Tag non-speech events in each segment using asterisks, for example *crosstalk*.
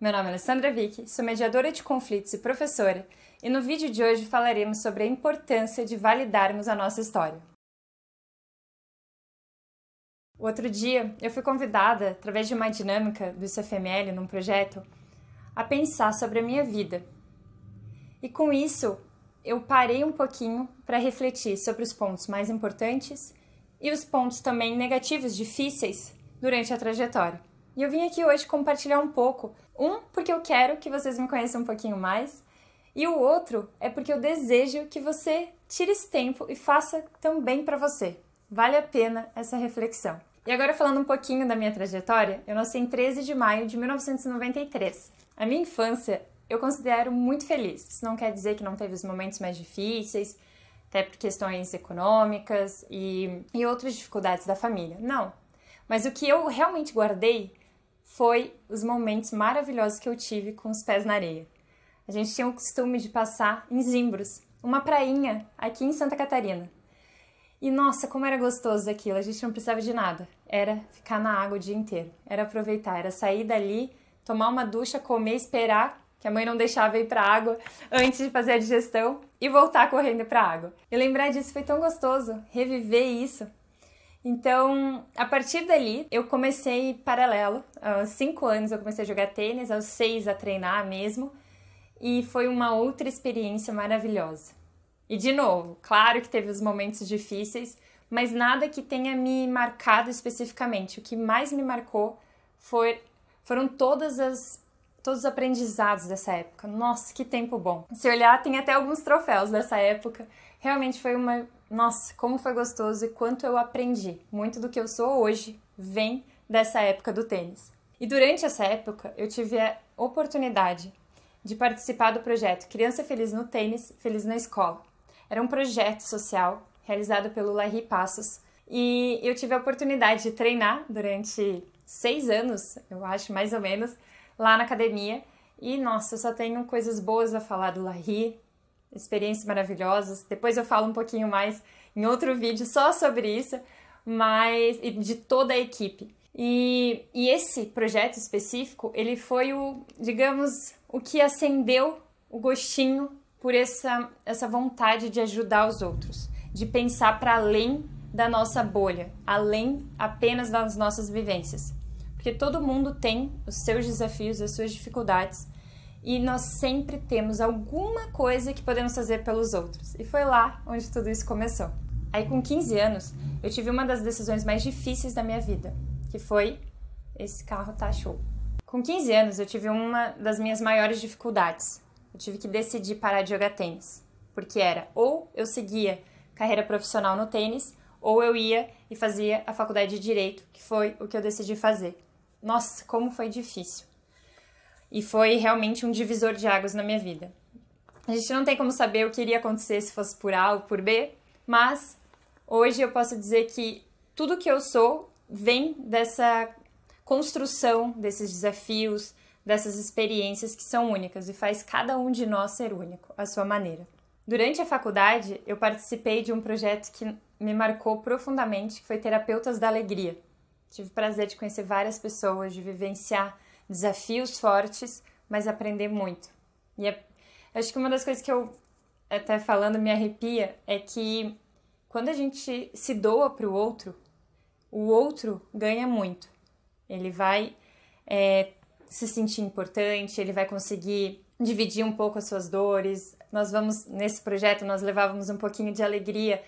Meu nome é Alessandra Vick, sou mediadora de conflitos e professora, e no vídeo de hoje falaremos sobre a importância de validarmos a nossa história. O outro dia, eu fui convidada, através de uma dinâmica do ICFML num projeto, a pensar sobre a minha vida. E com isso, eu parei um pouquinho para refletir sobre os pontos mais importantes e os pontos também negativos, difíceis, durante a trajetória. E eu vim aqui hoje compartilhar um pouco. Um, porque eu quero que vocês me conheçam um pouquinho mais, e o outro é porque eu desejo que você tire esse tempo e faça também para você. Vale a pena essa reflexão. E agora falando um pouquinho da minha trajetória, eu nasci em 13 de maio de 1993. A minha infância eu considero muito feliz. Isso não quer dizer que não teve os momentos mais difíceis, até por questões econômicas e, e outras dificuldades da família. Não. Mas o que eu realmente guardei foi os momentos maravilhosos que eu tive com os pés na areia. A gente tinha o costume de passar em Zimbros, uma prainha aqui em Santa Catarina. E nossa, como era gostoso aquilo, a gente não precisava de nada. Era ficar na água o dia inteiro, era aproveitar, era sair dali, tomar uma ducha, comer, esperar que a mãe não deixava ir para a água *laughs* antes de fazer a digestão e voltar correndo para a água. E lembrar disso foi tão gostoso, reviver isso. Então, a partir dali, eu comecei paralelo. Aos cinco anos eu comecei a jogar tênis, aos seis a treinar mesmo, e foi uma outra experiência maravilhosa. E de novo, claro que teve os momentos difíceis, mas nada que tenha me marcado especificamente. O que mais me marcou foi, foram todas as todos os aprendizados dessa época. Nossa, que tempo bom. Se olhar, tem até alguns troféus dessa época. Realmente foi uma. Nossa, como foi gostoso e quanto eu aprendi. Muito do que eu sou hoje vem dessa época do tênis. E durante essa época, eu tive a oportunidade de participar do projeto Criança Feliz no Tênis, Feliz na Escola. Era um projeto social realizado pelo Larry Passos e eu tive a oportunidade de treinar durante seis anos, eu acho, mais ou menos, lá na academia. E nossa, eu só tenho coisas boas a falar do Larry, experiências maravilhosas. Depois eu falo um pouquinho mais em outro vídeo só sobre isso, mas de toda a equipe. E, e esse projeto específico, ele foi o, digamos, o que acendeu o gostinho por essa, essa vontade de ajudar os outros, de pensar para além da nossa bolha, além apenas das nossas vivências. Porque todo mundo tem os seus desafios, as suas dificuldades, e nós sempre temos alguma coisa que podemos fazer pelos outros. E foi lá onde tudo isso começou. Aí, com 15 anos, eu tive uma das decisões mais difíceis da minha vida, que foi esse carro tá show. Com 15 anos, eu tive uma das minhas maiores dificuldades. Eu tive que decidir parar de jogar tênis, porque era ou eu seguia carreira profissional no tênis, ou eu ia e fazia a faculdade de direito, que foi o que eu decidi fazer. Nossa, como foi difícil. E foi realmente um divisor de águas na minha vida. A gente não tem como saber o que iria acontecer se fosse por A ou por B, mas hoje eu posso dizer que tudo que eu sou vem dessa construção desses desafios, dessas experiências que são únicas e faz cada um de nós ser único, à sua maneira. Durante a faculdade, eu participei de um projeto que me marcou profundamente, que foi Terapeutas da Alegria. Tive o prazer de conhecer várias pessoas, de vivenciar desafios fortes, mas aprender muito. E é, acho que uma das coisas que eu, até falando, me arrepia é que quando a gente se doa para o outro, o outro ganha muito. Ele vai é, se sentir importante, ele vai conseguir dividir um pouco as suas dores. Nós vamos, nesse projeto, nós levávamos um pouquinho de alegria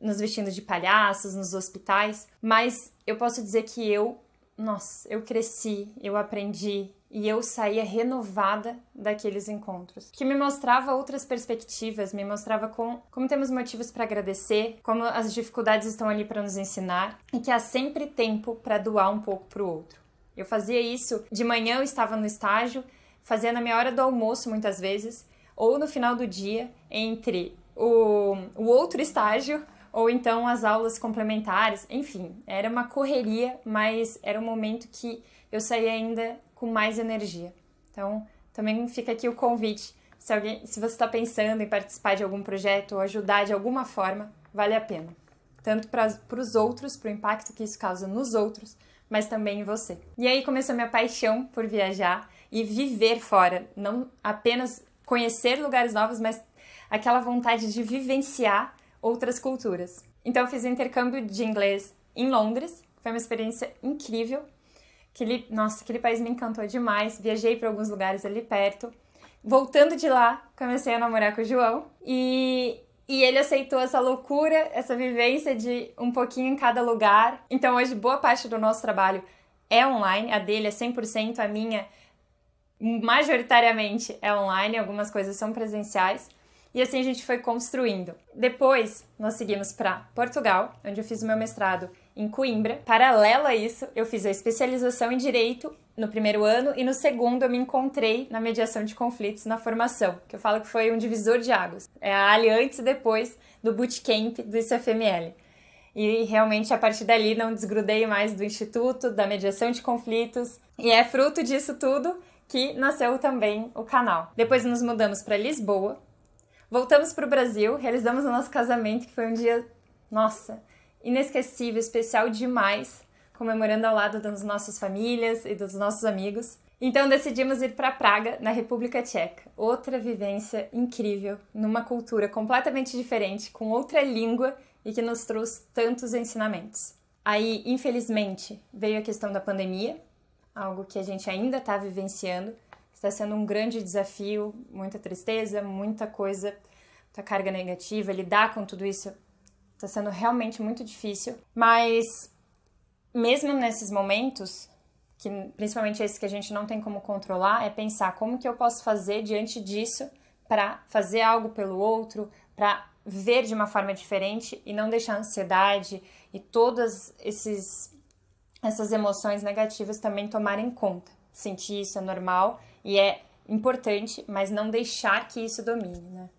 nos vestindo de palhaços, nos hospitais, mas eu posso dizer que eu, nossa, eu cresci, eu aprendi e eu saía renovada daqueles encontros, que me mostrava outras perspectivas, me mostrava com, como temos motivos para agradecer, como as dificuldades estão ali para nos ensinar e que há sempre tempo para doar um pouco para o outro. Eu fazia isso de manhã, eu estava no estágio, fazia na minha hora do almoço muitas vezes, ou no final do dia, entre o, o outro estágio ou então as aulas complementares, enfim, era uma correria, mas era um momento que eu saía ainda com mais energia. Então, também fica aqui o convite. Se, alguém, se você está pensando em participar de algum projeto ou ajudar de alguma forma, vale a pena. Tanto para os outros, para o impacto que isso causa nos outros, mas também em você. E aí começou minha paixão por viajar e viver fora, não apenas conhecer lugares novos, mas aquela vontade de vivenciar outras culturas. Então eu fiz intercâmbio de inglês em Londres, foi uma experiência incrível. Aquele, nossa, aquele país me encantou demais. Viajei para alguns lugares ali perto. Voltando de lá, comecei a namorar com o João e, e ele aceitou essa loucura, essa vivência de um pouquinho em cada lugar. Então hoje boa parte do nosso trabalho é online, a dele é 100%, a minha majoritariamente é online, algumas coisas são presenciais. E assim a gente foi construindo. Depois, nós seguimos para Portugal, onde eu fiz o meu mestrado em Coimbra. Paralelo a isso, eu fiz a especialização em direito no primeiro ano e no segundo eu me encontrei na mediação de conflitos na formação, que eu falo que foi um divisor de águas. É a ali antes e depois do bootcamp do ICFML. E realmente a partir dali não desgrudei mais do instituto, da mediação de conflitos, e é fruto disso tudo que nasceu também o canal. Depois nos mudamos para Lisboa, voltamos para o Brasil, realizamos o nosso casamento, que foi um dia, nossa, inesquecível, especial demais, comemorando ao lado das nossas famílias e dos nossos amigos. Então decidimos ir para Praga, na República Tcheca. Outra vivência incrível, numa cultura completamente diferente, com outra língua e que nos trouxe tantos ensinamentos. Aí, infelizmente, veio a questão da pandemia, algo que a gente ainda está vivenciando. Está sendo um grande desafio, muita tristeza, muita coisa, muita carga negativa. Lidar com tudo isso está sendo realmente muito difícil. Mas, mesmo nesses momentos, que principalmente esse que a gente não tem como controlar, é pensar como que eu posso fazer diante disso para fazer algo pelo outro, para ver de uma forma diferente e não deixar a ansiedade e todas esses essas emoções negativas também tomarem conta. Sentir isso é normal e é importante, mas não deixar que isso domine, né?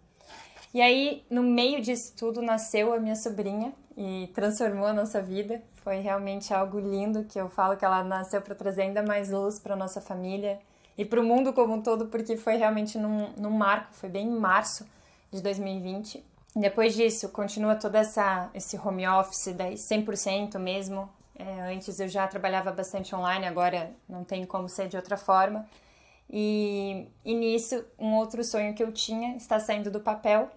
E aí, no meio disso tudo, nasceu a minha sobrinha e transformou a nossa vida. Foi realmente algo lindo que eu falo que ela nasceu para trazer ainda mais luz para nossa família e para o mundo como um todo, porque foi realmente num, num marco, foi bem em março de 2020. Depois disso, continua todo essa, esse home office, daí 100% mesmo, é, antes eu já trabalhava bastante online, agora não tem como ser de outra forma. E, e nisso, um outro sonho que eu tinha está saindo do papel,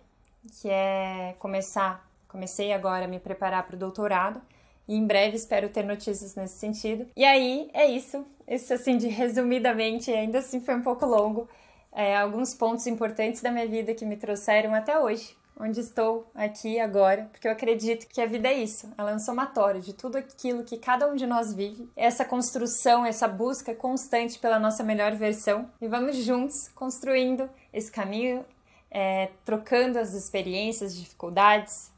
que é começar, comecei agora a me preparar para o doutorado e em breve espero ter notícias nesse sentido. E aí é isso, isso assim de resumidamente, ainda assim foi um pouco longo, é, alguns pontos importantes da minha vida que me trouxeram até hoje onde estou aqui agora, porque eu acredito que a vida é isso, ela é um somatório de tudo aquilo que cada um de nós vive, essa construção, essa busca constante pela nossa melhor versão e vamos juntos construindo esse caminho, é, trocando as experiências, dificuldades,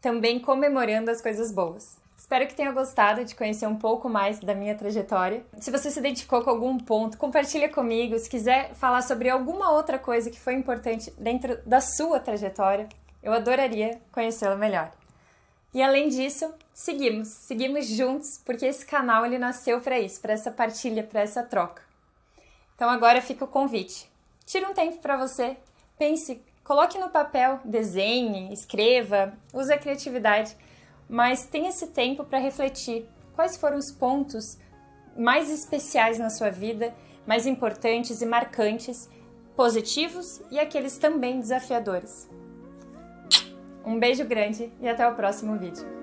também comemorando as coisas boas. Espero que tenha gostado de conhecer um pouco mais da minha trajetória. Se você se identificou com algum ponto, compartilha comigo. Se quiser falar sobre alguma outra coisa que foi importante dentro da sua trajetória, eu adoraria conhecê-lo melhor. E além disso, seguimos, seguimos juntos, porque esse canal ele nasceu para isso, para essa partilha, para essa troca. Então agora fica o convite. Tire um tempo para você, pense, coloque no papel, desenhe, escreva, use a criatividade, mas tenha esse tempo para refletir quais foram os pontos mais especiais na sua vida, mais importantes e marcantes, positivos e aqueles também desafiadores. Um beijo grande e até o próximo vídeo.